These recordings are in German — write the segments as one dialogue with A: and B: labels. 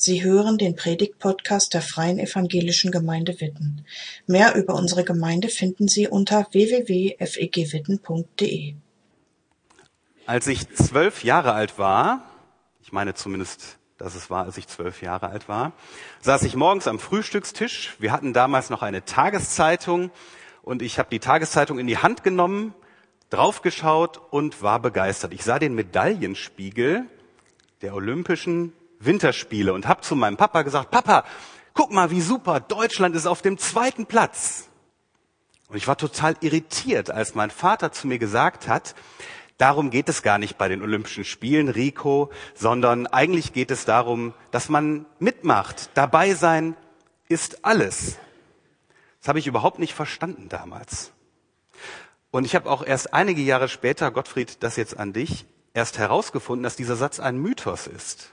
A: Sie hören den Predigt-Podcast der Freien Evangelischen Gemeinde Witten. Mehr über unsere Gemeinde finden Sie unter www.fegwitten.de.
B: Als ich zwölf Jahre alt war, ich meine zumindest, dass es war, als ich zwölf Jahre alt war, saß ich morgens am Frühstückstisch. Wir hatten damals noch eine Tageszeitung und ich habe die Tageszeitung in die Hand genommen, draufgeschaut und war begeistert. Ich sah den Medaillenspiegel der Olympischen Winterspiele und habe zu meinem Papa gesagt, Papa, guck mal, wie super, Deutschland ist auf dem zweiten Platz. Und ich war total irritiert, als mein Vater zu mir gesagt hat, darum geht es gar nicht bei den Olympischen Spielen, Rico, sondern eigentlich geht es darum, dass man mitmacht. Dabei sein ist alles. Das habe ich überhaupt nicht verstanden damals. Und ich habe auch erst einige Jahre später, Gottfried, das jetzt an dich, erst herausgefunden, dass dieser Satz ein Mythos ist.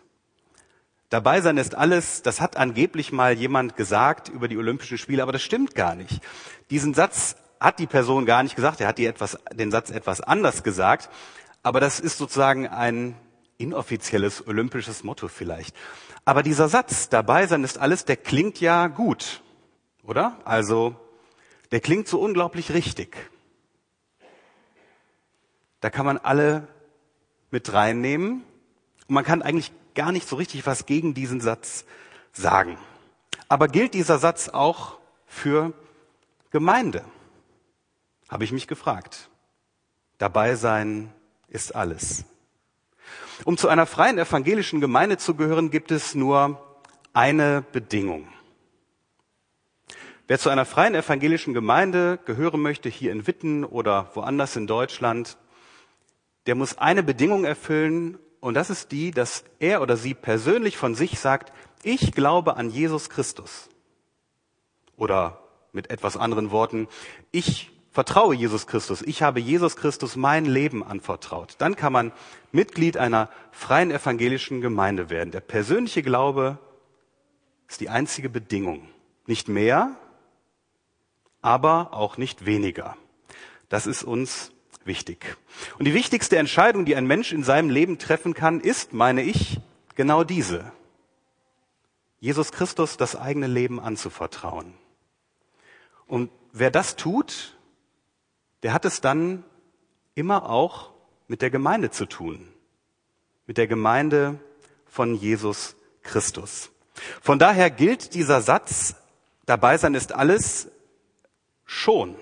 B: Dabei sein ist alles, das hat angeblich mal jemand gesagt über die Olympischen Spiele, aber das stimmt gar nicht. Diesen Satz hat die Person gar nicht gesagt, er hat die etwas, den Satz etwas anders gesagt, aber das ist sozusagen ein inoffizielles olympisches Motto vielleicht. Aber dieser Satz, dabei sein ist alles, der klingt ja gut, oder? Also, der klingt so unglaublich richtig. Da kann man alle mit reinnehmen und man kann eigentlich gar nicht so richtig was gegen diesen Satz sagen. Aber gilt dieser Satz auch für Gemeinde? Habe ich mich gefragt. Dabei sein ist alles. Um zu einer freien evangelischen Gemeinde zu gehören, gibt es nur eine Bedingung. Wer zu einer freien evangelischen Gemeinde gehören möchte, hier in Witten oder woanders in Deutschland, der muss eine Bedingung erfüllen und das ist die, dass er oder sie persönlich von sich sagt, ich glaube an Jesus Christus. Oder mit etwas anderen Worten, ich vertraue Jesus Christus. Ich habe Jesus Christus mein Leben anvertraut. Dann kann man Mitglied einer freien evangelischen Gemeinde werden. Der persönliche Glaube ist die einzige Bedingung. Nicht mehr, aber auch nicht weniger. Das ist uns wichtig. Und die wichtigste Entscheidung, die ein Mensch in seinem Leben treffen kann, ist, meine ich, genau diese. Jesus Christus das eigene Leben anzuvertrauen. Und wer das tut, der hat es dann immer auch mit der Gemeinde zu tun. Mit der Gemeinde von Jesus Christus. Von daher gilt dieser Satz, dabei sein ist alles schon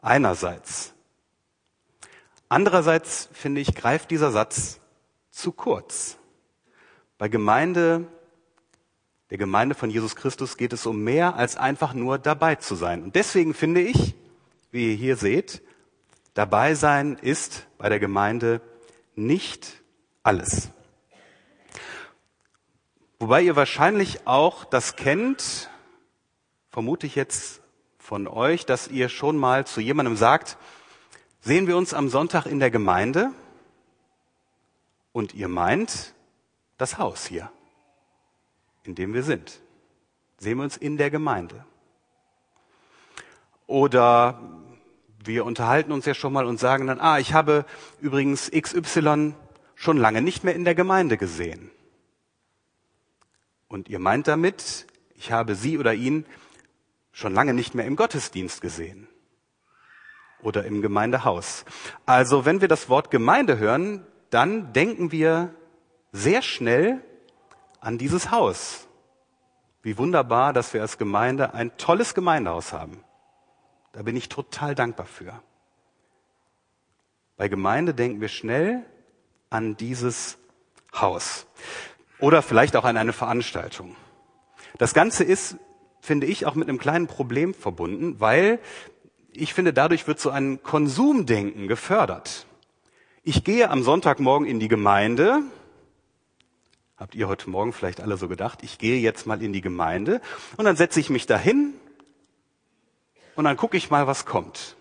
B: einerseits. Andererseits finde ich, greift dieser Satz zu kurz. Bei Gemeinde, der Gemeinde von Jesus Christus geht es um mehr als einfach nur dabei zu sein. Und deswegen finde ich, wie ihr hier seht, dabei sein ist bei der Gemeinde nicht alles. Wobei ihr wahrscheinlich auch das kennt, vermute ich jetzt von euch, dass ihr schon mal zu jemandem sagt, Sehen wir uns am Sonntag in der Gemeinde und ihr meint das Haus hier, in dem wir sind. Sehen wir uns in der Gemeinde. Oder wir unterhalten uns ja schon mal und sagen dann, ah, ich habe übrigens XY schon lange nicht mehr in der Gemeinde gesehen. Und ihr meint damit, ich habe sie oder ihn schon lange nicht mehr im Gottesdienst gesehen oder im Gemeindehaus. Also wenn wir das Wort Gemeinde hören, dann denken wir sehr schnell an dieses Haus. Wie wunderbar, dass wir als Gemeinde ein tolles Gemeindehaus haben. Da bin ich total dankbar für. Bei Gemeinde denken wir schnell an dieses Haus. Oder vielleicht auch an eine Veranstaltung. Das Ganze ist, finde ich, auch mit einem kleinen Problem verbunden, weil ich finde, dadurch wird so ein Konsumdenken gefördert. Ich gehe am Sonntagmorgen in die Gemeinde. Habt ihr heute Morgen vielleicht alle so gedacht? Ich gehe jetzt mal in die Gemeinde und dann setze ich mich dahin und dann gucke ich mal, was kommt.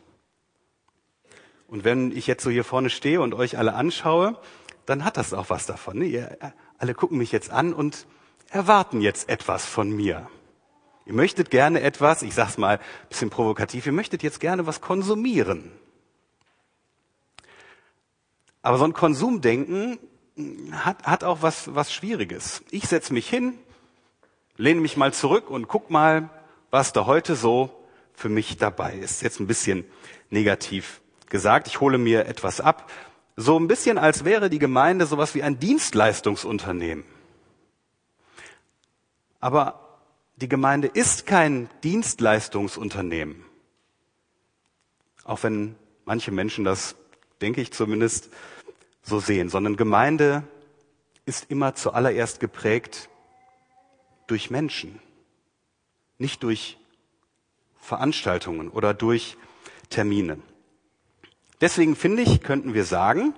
B: Und wenn ich jetzt so hier vorne stehe und euch alle anschaue, dann hat das auch was davon. Ihr alle gucken mich jetzt an und erwarten jetzt etwas von mir. Ihr möchtet gerne etwas, ich sag's mal ein bisschen provokativ, ihr möchtet jetzt gerne was konsumieren. Aber so ein Konsumdenken hat, hat auch was, was Schwieriges. Ich setze mich hin, lehne mich mal zurück und guck mal, was da heute so für mich dabei ist. Jetzt ein bisschen negativ gesagt. Ich hole mir etwas ab. So ein bisschen, als wäre die Gemeinde sowas wie ein Dienstleistungsunternehmen. Aber die Gemeinde ist kein Dienstleistungsunternehmen. Auch wenn manche Menschen das, denke ich zumindest, so sehen, sondern Gemeinde ist immer zuallererst geprägt durch Menschen, nicht durch Veranstaltungen oder durch Termine. Deswegen finde ich, könnten wir sagen,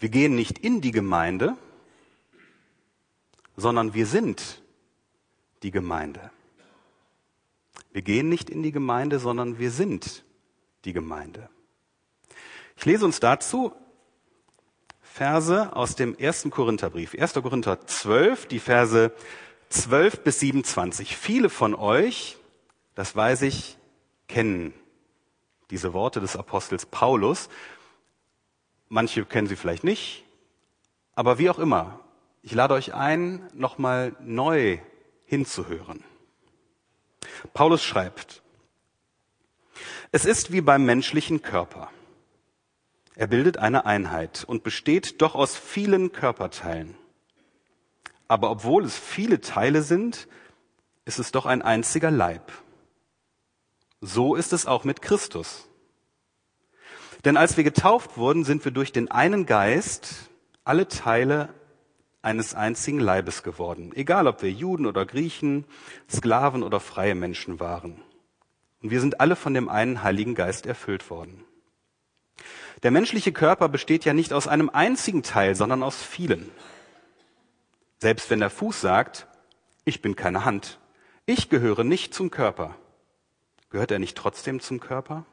B: wir gehen nicht in die Gemeinde, sondern wir sind die Gemeinde. Wir gehen nicht in die Gemeinde, sondern wir sind die Gemeinde. Ich lese uns dazu Verse aus dem ersten Korintherbrief. 1. Korinther 12, die Verse 12 bis 27. Viele von euch, das weiß ich, kennen diese Worte des Apostels Paulus. Manche kennen sie vielleicht nicht, aber wie auch immer, ich lade euch ein, nochmal neu hinzuhören. Paulus schreibt, es ist wie beim menschlichen Körper. Er bildet eine Einheit und besteht doch aus vielen Körperteilen. Aber obwohl es viele Teile sind, ist es doch ein einziger Leib. So ist es auch mit Christus. Denn als wir getauft wurden, sind wir durch den einen Geist alle Teile eines einzigen Leibes geworden, egal ob wir Juden oder Griechen, Sklaven oder freie Menschen waren. Und wir sind alle von dem einen Heiligen Geist erfüllt worden. Der menschliche Körper besteht ja nicht aus einem einzigen Teil, sondern aus vielen. Selbst wenn der Fuß sagt, ich bin keine Hand, ich gehöre nicht zum Körper, gehört er nicht trotzdem zum Körper?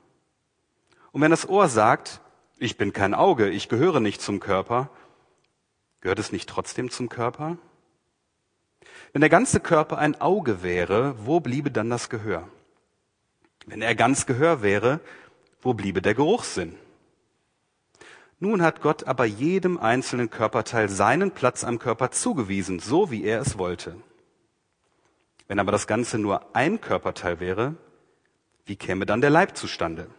B: Und wenn das Ohr sagt, ich bin kein Auge, ich gehöre nicht zum Körper, gehört es nicht trotzdem zum Körper? Wenn der ganze Körper ein Auge wäre, wo bliebe dann das Gehör? Wenn er ganz Gehör wäre, wo bliebe der Geruchssinn? Nun hat Gott aber jedem einzelnen Körperteil seinen Platz am Körper zugewiesen, so wie er es wollte. Wenn aber das Ganze nur ein Körperteil wäre, wie käme dann der Leib zustande?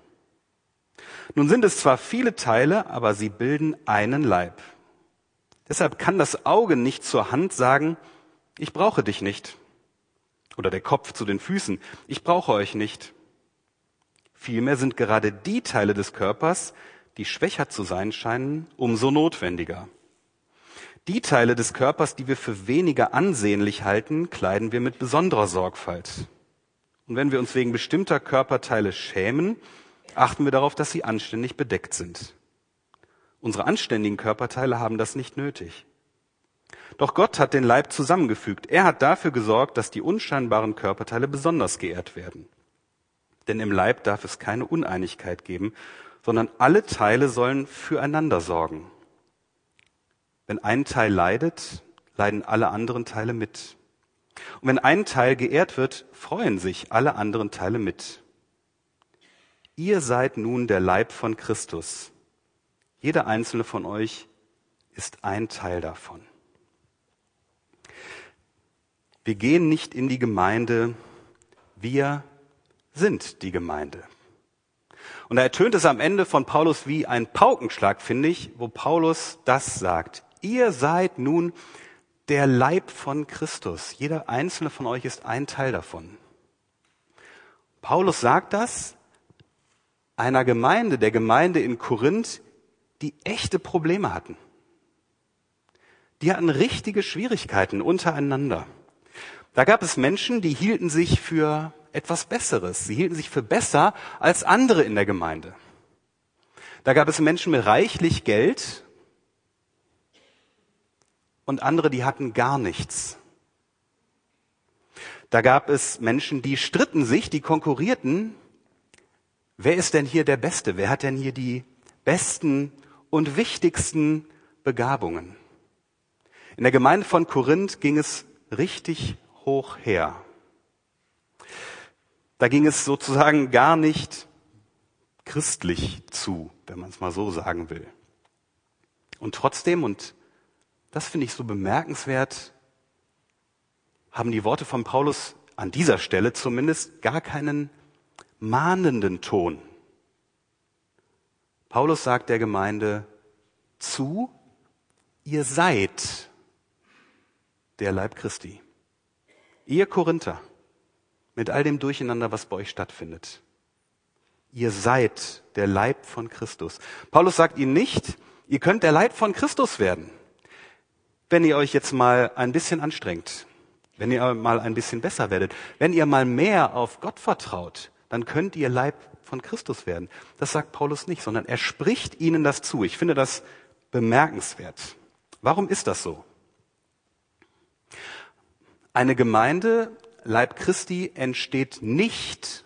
B: Nun sind es zwar viele Teile, aber sie bilden einen Leib. Deshalb kann das Auge nicht zur Hand sagen, ich brauche dich nicht. Oder der Kopf zu den Füßen, ich brauche euch nicht. Vielmehr sind gerade die Teile des Körpers, die schwächer zu sein scheinen, umso notwendiger. Die Teile des Körpers, die wir für weniger ansehnlich halten, kleiden wir mit besonderer Sorgfalt. Und wenn wir uns wegen bestimmter Körperteile schämen, achten wir darauf, dass sie anständig bedeckt sind. Unsere anständigen Körperteile haben das nicht nötig. Doch Gott hat den Leib zusammengefügt. Er hat dafür gesorgt, dass die unscheinbaren Körperteile besonders geehrt werden. Denn im Leib darf es keine Uneinigkeit geben, sondern alle Teile sollen füreinander sorgen. Wenn ein Teil leidet, leiden alle anderen Teile mit. Und wenn ein Teil geehrt wird, freuen sich alle anderen Teile mit. Ihr seid nun der Leib von Christus. Jeder einzelne von euch ist ein Teil davon. Wir gehen nicht in die Gemeinde, wir sind die Gemeinde. Und da ertönt es am Ende von Paulus wie ein Paukenschlag, finde ich, wo Paulus das sagt. Ihr seid nun der Leib von Christus. Jeder einzelne von euch ist ein Teil davon. Paulus sagt das einer Gemeinde, der Gemeinde in Korinth, die echte Probleme hatten. Die hatten richtige Schwierigkeiten untereinander. Da gab es Menschen, die hielten sich für etwas Besseres. Sie hielten sich für besser als andere in der Gemeinde. Da gab es Menschen mit reichlich Geld und andere, die hatten gar nichts. Da gab es Menschen, die stritten sich, die konkurrierten. Wer ist denn hier der Beste? Wer hat denn hier die besten und wichtigsten Begabungen? In der Gemeinde von Korinth ging es richtig hoch her. Da ging es sozusagen gar nicht christlich zu, wenn man es mal so sagen will. Und trotzdem, und das finde ich so bemerkenswert, haben die Worte von Paulus an dieser Stelle zumindest gar keinen mahnenden Ton. Paulus sagt der Gemeinde zu, ihr seid der Leib Christi. Ihr Korinther, mit all dem Durcheinander, was bei euch stattfindet. Ihr seid der Leib von Christus. Paulus sagt ihnen nicht, ihr könnt der Leib von Christus werden, wenn ihr euch jetzt mal ein bisschen anstrengt, wenn ihr mal ein bisschen besser werdet, wenn ihr mal mehr auf Gott vertraut, dann könnt ihr Leib von Christus werden. Das sagt Paulus nicht, sondern er spricht ihnen das zu. Ich finde das bemerkenswert. Warum ist das so? Eine Gemeinde, Leib Christi, entsteht nicht,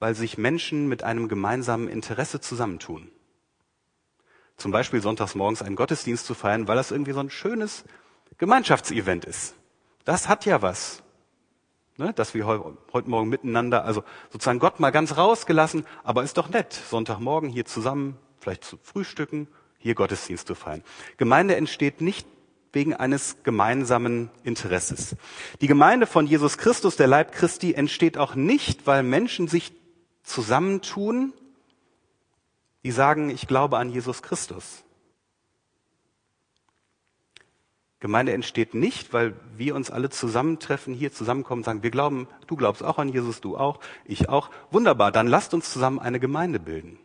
B: weil sich Menschen mit einem gemeinsamen Interesse zusammentun. Zum Beispiel sonntags morgens einen Gottesdienst zu feiern, weil das irgendwie so ein schönes Gemeinschaftsevent ist. Das hat ja was. Ne, dass wir heute Morgen miteinander, also sozusagen Gott mal ganz rausgelassen, aber ist doch nett, Sonntagmorgen hier zusammen, vielleicht zu frühstücken, hier Gottesdienst zu feiern. Gemeinde entsteht nicht wegen eines gemeinsamen Interesses. Die Gemeinde von Jesus Christus, der Leib Christi, entsteht auch nicht, weil Menschen sich zusammentun, die sagen, ich glaube an Jesus Christus. Gemeinde entsteht nicht, weil wir uns alle zusammentreffen, hier zusammenkommen, sagen, wir glauben, du glaubst auch an Jesus, du auch, ich auch. Wunderbar, dann lasst uns zusammen eine Gemeinde bilden.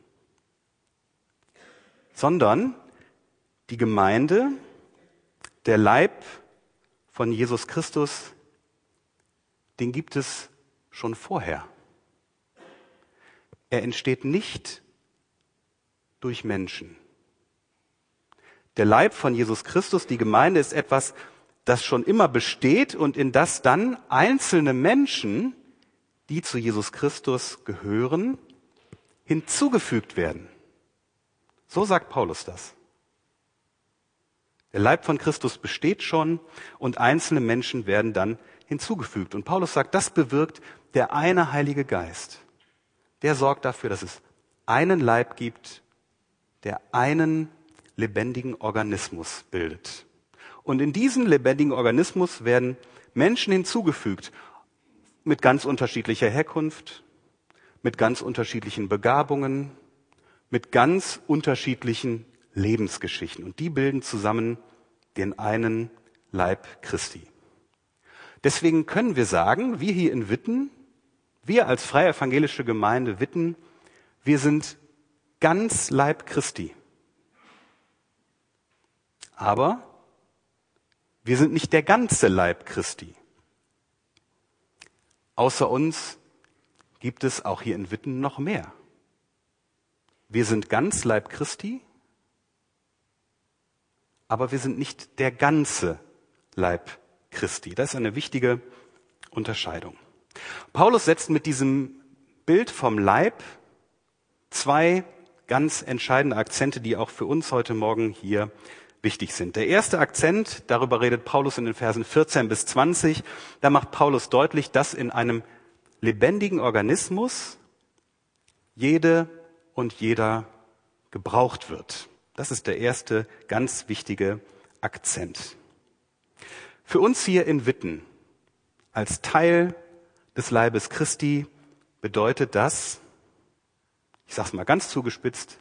B: Sondern die Gemeinde, der Leib von Jesus Christus, den gibt es schon vorher. Er entsteht nicht durch Menschen. Der Leib von Jesus Christus, die Gemeinde, ist etwas, das schon immer besteht und in das dann einzelne Menschen, die zu Jesus Christus gehören, hinzugefügt werden. So sagt Paulus das. Der Leib von Christus besteht schon und einzelne Menschen werden dann hinzugefügt. Und Paulus sagt, das bewirkt der eine Heilige Geist. Der sorgt dafür, dass es einen Leib gibt, der einen lebendigen Organismus bildet. Und in diesen lebendigen Organismus werden Menschen hinzugefügt mit ganz unterschiedlicher Herkunft, mit ganz unterschiedlichen Begabungen, mit ganz unterschiedlichen Lebensgeschichten. Und die bilden zusammen den einen Leib Christi. Deswegen können wir sagen, wir hier in Witten, wir als freie evangelische Gemeinde Witten, wir sind ganz Leib Christi. Aber wir sind nicht der ganze Leib Christi. Außer uns gibt es auch hier in Witten noch mehr. Wir sind ganz Leib Christi, aber wir sind nicht der ganze Leib Christi. Das ist eine wichtige Unterscheidung. Paulus setzt mit diesem Bild vom Leib zwei ganz entscheidende Akzente, die auch für uns heute Morgen hier wichtig sind. Der erste Akzent, darüber redet Paulus in den Versen 14 bis 20, da macht Paulus deutlich, dass in einem lebendigen Organismus jede und jeder gebraucht wird. Das ist der erste ganz wichtige Akzent. Für uns hier in Witten als Teil des Leibes Christi bedeutet das, ich sage es mal ganz zugespitzt,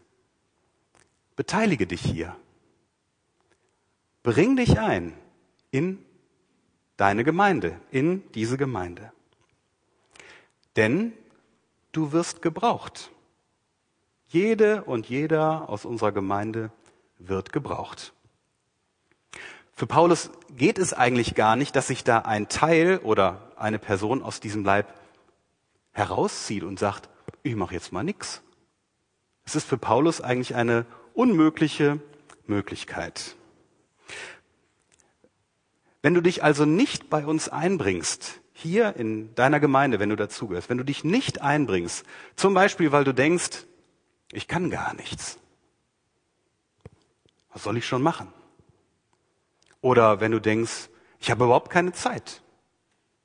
B: beteilige dich hier. Bring dich ein in deine Gemeinde, in diese Gemeinde. Denn du wirst gebraucht. Jede und jeder aus unserer Gemeinde wird gebraucht. Für Paulus geht es eigentlich gar nicht, dass sich da ein Teil oder eine Person aus diesem Leib herauszieht und sagt, ich mache jetzt mal nix. Es ist für Paulus eigentlich eine unmögliche Möglichkeit. Wenn du dich also nicht bei uns einbringst, hier in deiner Gemeinde, wenn du dazugehörst, wenn du dich nicht einbringst, zum Beispiel, weil du denkst, ich kann gar nichts. Was soll ich schon machen? Oder wenn du denkst, ich habe überhaupt keine Zeit.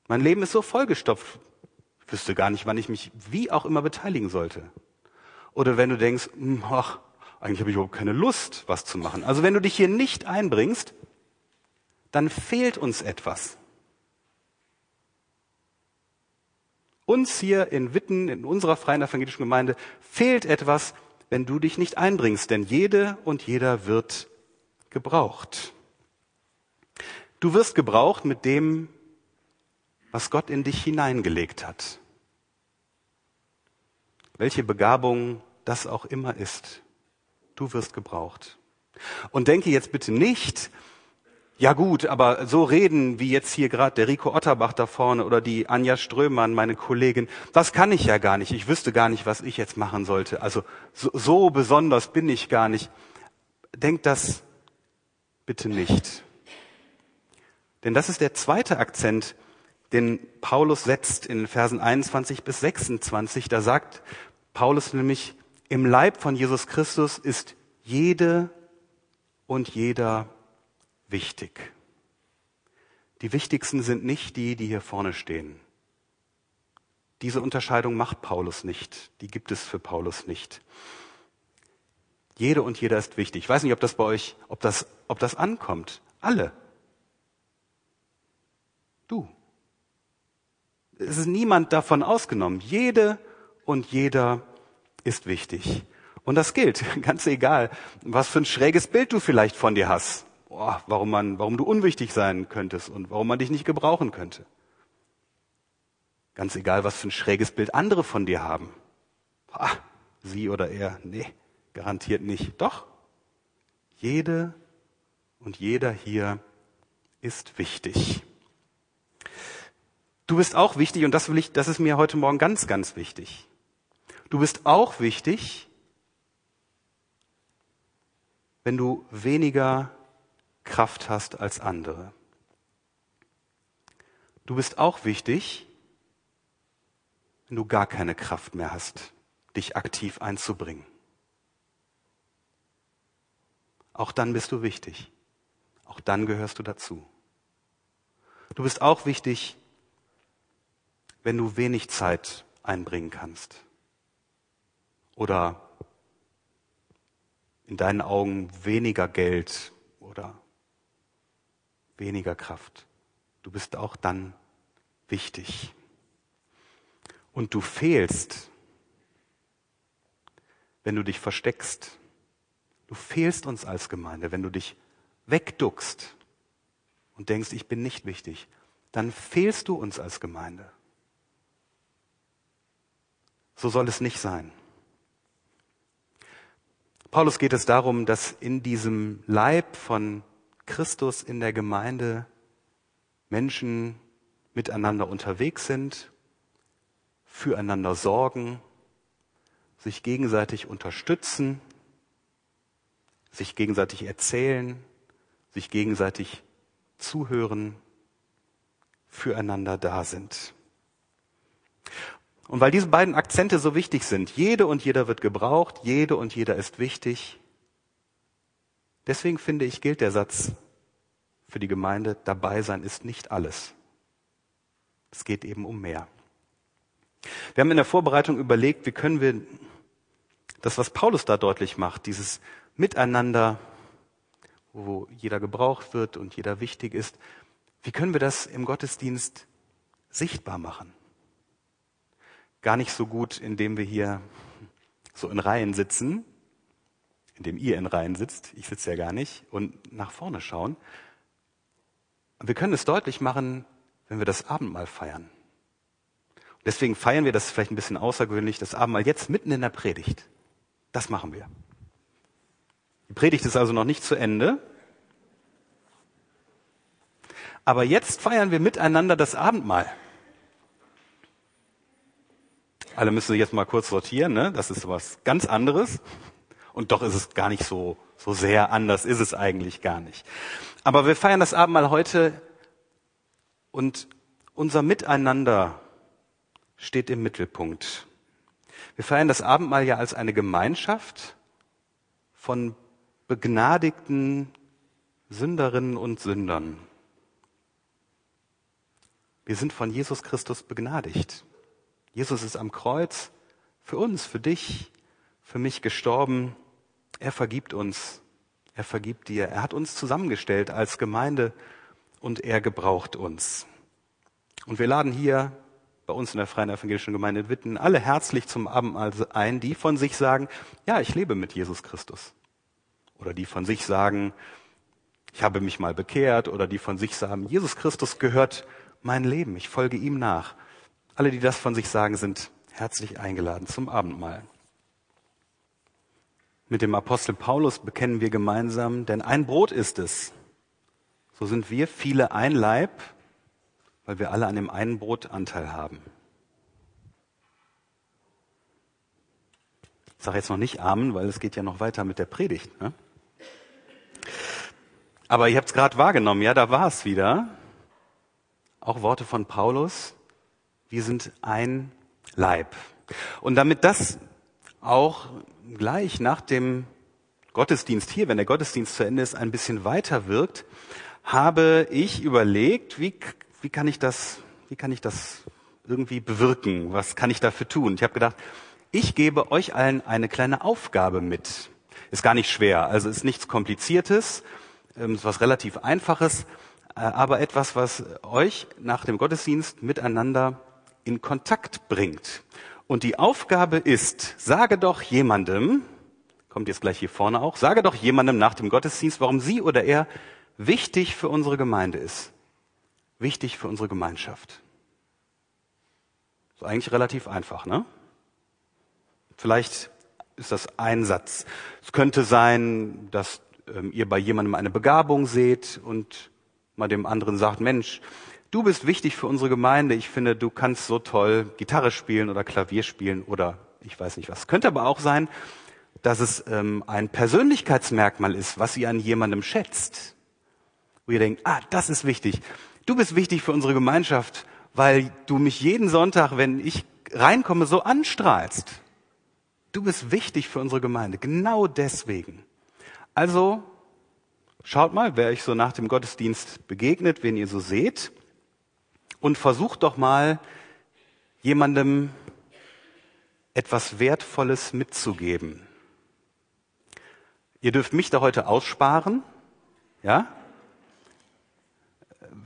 B: Mein Leben ist so vollgestopft. Ich wüsste gar nicht, wann ich mich wie auch immer beteiligen sollte. Oder wenn du denkst, hm, ach, eigentlich habe ich überhaupt keine Lust, was zu machen. Also wenn du dich hier nicht einbringst, dann fehlt uns etwas. Uns hier in Witten, in unserer freien evangelischen Gemeinde, fehlt etwas, wenn du dich nicht einbringst, denn jede und jeder wird gebraucht. Du wirst gebraucht mit dem, was Gott in dich hineingelegt hat. Welche Begabung das auch immer ist, du wirst gebraucht. Und denke jetzt bitte nicht, ja gut, aber so reden wie jetzt hier gerade der Rico Otterbach da vorne oder die Anja Strömann, meine Kollegin, das kann ich ja gar nicht. Ich wüsste gar nicht, was ich jetzt machen sollte. Also so, so besonders bin ich gar nicht. Denkt das bitte nicht. Denn das ist der zweite Akzent, den Paulus setzt in Versen 21 bis 26. Da sagt Paulus nämlich, im Leib von Jesus Christus ist jede und jeder wichtig. Die wichtigsten sind nicht die, die hier vorne stehen. Diese Unterscheidung macht Paulus nicht. Die gibt es für Paulus nicht. Jede und jeder ist wichtig. Ich weiß nicht, ob das bei euch, ob das, ob das ankommt. Alle. Du. Es ist niemand davon ausgenommen. Jede und jeder ist wichtig. Und das gilt, ganz egal, was für ein schräges Bild du vielleicht von dir hast boah, warum, man, warum du unwichtig sein könntest und warum man dich nicht gebrauchen könnte. Ganz egal, was für ein schräges Bild andere von dir haben. Ah, sie oder er, nee, garantiert nicht. Doch, jede und jeder hier ist wichtig. Du bist auch wichtig und das will ich, das ist mir heute Morgen ganz, ganz wichtig. Du bist auch wichtig, wenn du weniger Kraft hast als andere. Du bist auch wichtig, wenn du gar keine Kraft mehr hast, dich aktiv einzubringen. Auch dann bist du wichtig. Auch dann gehörst du dazu. Du bist auch wichtig, wenn du wenig Zeit einbringen kannst. Oder in deinen Augen weniger Geld oder weniger Kraft. Du bist auch dann wichtig. Und du fehlst, wenn du dich versteckst. Du fehlst uns als Gemeinde, wenn du dich wegduckst und denkst, ich bin nicht wichtig. Dann fehlst du uns als Gemeinde. So soll es nicht sein. Paulus geht es darum, dass in diesem Leib von Christus in der Gemeinde Menschen miteinander unterwegs sind, füreinander sorgen, sich gegenseitig unterstützen, sich gegenseitig erzählen, sich gegenseitig zuhören, füreinander da sind. Und weil diese beiden Akzente so wichtig sind, jede und jeder wird gebraucht, jede und jeder ist wichtig, Deswegen finde ich, gilt der Satz für die Gemeinde, dabei sein ist nicht alles. Es geht eben um mehr. Wir haben in der Vorbereitung überlegt, wie können wir das, was Paulus da deutlich macht, dieses Miteinander, wo jeder gebraucht wird und jeder wichtig ist, wie können wir das im Gottesdienst sichtbar machen? Gar nicht so gut, indem wir hier so in Reihen sitzen in dem ihr in Reihen sitzt, ich sitze ja gar nicht, und nach vorne schauen. Wir können es deutlich machen, wenn wir das Abendmahl feiern. deswegen feiern wir das vielleicht ein bisschen außergewöhnlich, das Abendmahl jetzt mitten in der Predigt. Das machen wir. Die Predigt ist also noch nicht zu Ende. Aber jetzt feiern wir miteinander das Abendmahl. Alle müssen sich jetzt mal kurz sortieren, ne? Das ist was ganz anderes. Und doch ist es gar nicht so, so sehr anders, ist es eigentlich gar nicht. Aber wir feiern das Abendmahl heute und unser Miteinander steht im Mittelpunkt. Wir feiern das Abendmahl ja als eine Gemeinschaft von begnadigten Sünderinnen und Sündern. Wir sind von Jesus Christus begnadigt. Jesus ist am Kreuz für uns, für dich, für mich gestorben er vergibt uns. Er vergibt dir. Er hat uns zusammengestellt als Gemeinde und er gebraucht uns. Und wir laden hier bei uns in der Freien Evangelischen Gemeinde Witten alle herzlich zum Abendmahl ein, die von sich sagen, ja, ich lebe mit Jesus Christus. Oder die von sich sagen, ich habe mich mal bekehrt. Oder die von sich sagen, Jesus Christus gehört mein Leben, ich folge ihm nach. Alle, die das von sich sagen, sind herzlich eingeladen zum Abendmahl. Mit dem Apostel Paulus bekennen wir gemeinsam, denn ein Brot ist es. So sind wir viele ein Leib, weil wir alle an dem einen Brot Anteil haben. Ich sage jetzt noch nicht Amen, weil es geht ja noch weiter mit der Predigt. Ne? Aber ihr habt es gerade wahrgenommen, ja, da war es wieder. Auch Worte von Paulus. Wir sind ein Leib. Und damit das auch gleich nach dem Gottesdienst hier, wenn der Gottesdienst zu Ende ist, ein bisschen weiter wirkt, habe ich überlegt, wie wie kann ich das, wie kann ich das irgendwie bewirken? Was kann ich dafür tun? Ich habe gedacht, ich gebe euch allen eine kleine Aufgabe mit. Ist gar nicht schwer, also ist nichts Kompliziertes, ähm, ist was relativ Einfaches, äh, aber etwas, was euch nach dem Gottesdienst miteinander in Kontakt bringt. Und die Aufgabe ist, sage doch jemandem, kommt jetzt gleich hier vorne auch, sage doch jemandem nach dem Gottesdienst, warum sie oder er wichtig für unsere Gemeinde ist wichtig für unsere Gemeinschaft? Ist eigentlich relativ einfach, ne? Vielleicht ist das ein Satz. Es könnte sein, dass ähm, ihr bei jemandem eine Begabung seht und mal dem anderen sagt, Mensch, du bist wichtig für unsere Gemeinde. Ich finde, du kannst so toll Gitarre spielen oder Klavier spielen oder ich weiß nicht was. Könnte aber auch sein, dass es ähm, ein Persönlichkeitsmerkmal ist, was ihr an jemandem schätzt. Wo ihr denkt, ah, das ist wichtig. Du bist wichtig für unsere Gemeinschaft, weil du mich jeden Sonntag, wenn ich reinkomme, so anstrahlst. Du bist wichtig für unsere Gemeinde. Genau deswegen. Also, schaut mal, wer euch so nach dem Gottesdienst begegnet, wen ihr so seht. Und versucht doch mal, jemandem etwas Wertvolles mitzugeben. Ihr dürft mich da heute aussparen, ja?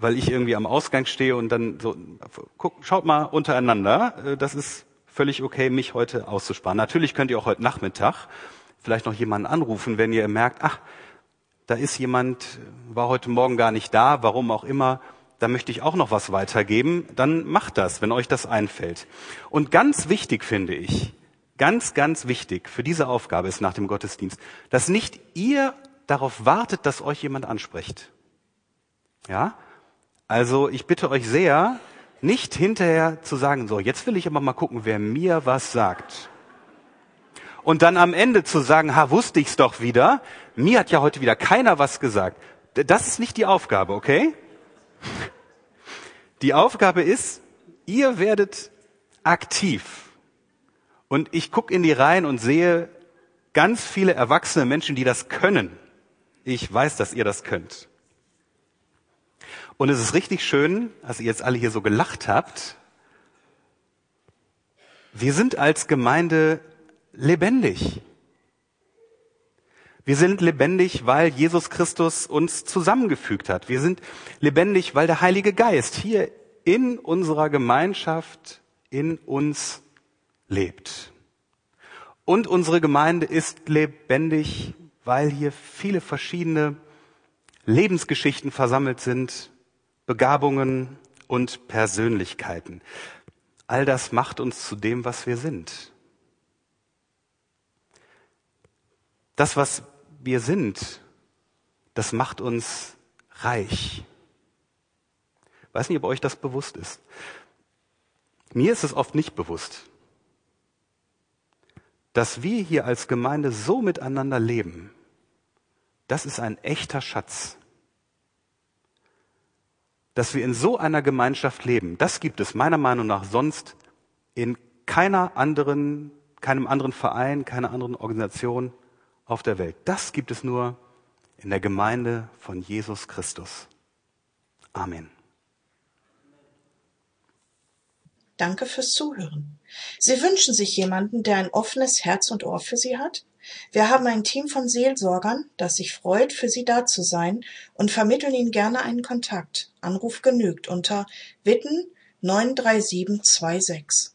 B: weil ich irgendwie am Ausgang stehe und dann so, guck, schaut mal untereinander, äh, das ist völlig okay, mich heute auszusparen. Natürlich könnt ihr auch heute Nachmittag vielleicht noch jemanden anrufen, wenn ihr merkt, ach, da ist jemand, war heute Morgen gar nicht da, warum auch immer, da möchte ich auch noch was weitergeben, dann macht das, wenn euch das einfällt. Und ganz wichtig finde ich, ganz, ganz wichtig für diese Aufgabe ist nach dem Gottesdienst, dass nicht ihr darauf wartet, dass euch jemand anspricht. Ja? Also ich bitte euch sehr, nicht hinterher zu sagen, so, jetzt will ich aber mal gucken, wer mir was sagt. Und dann am Ende zu sagen, ha, wusste ich's doch wieder, mir hat ja heute wieder keiner was gesagt. Das ist nicht die Aufgabe, okay? Die Aufgabe ist, ihr werdet aktiv. Und ich gucke in die Reihen und sehe ganz viele erwachsene Menschen, die das können. Ich weiß, dass ihr das könnt. Und es ist richtig schön, dass ihr jetzt alle hier so gelacht habt. Wir sind als Gemeinde lebendig. Wir sind lebendig, weil Jesus Christus uns zusammengefügt hat. Wir sind lebendig, weil der Heilige Geist hier in unserer Gemeinschaft in uns lebt. Und unsere Gemeinde ist lebendig, weil hier viele verschiedene Lebensgeschichten versammelt sind, Begabungen und Persönlichkeiten. All das macht uns zu dem, was wir sind. Das, was wir sind, das macht uns reich. Ich weiß nicht, ob euch das bewusst ist. Mir ist es oft nicht bewusst, dass wir hier als Gemeinde so miteinander leben. Das ist ein echter Schatz dass wir in so einer Gemeinschaft leben, das gibt es meiner Meinung nach sonst in keiner anderen, keinem anderen Verein, keiner anderen Organisation auf der Welt. Das gibt es nur in der Gemeinde von Jesus Christus. Amen.
A: Danke fürs Zuhören. Sie wünschen sich jemanden, der ein offenes Herz und Ohr für Sie hat? Wir haben ein Team von Seelsorgern, das sich freut, für Sie da zu sein und vermitteln Ihnen gerne einen Kontakt. Anruf genügt unter witten 93726.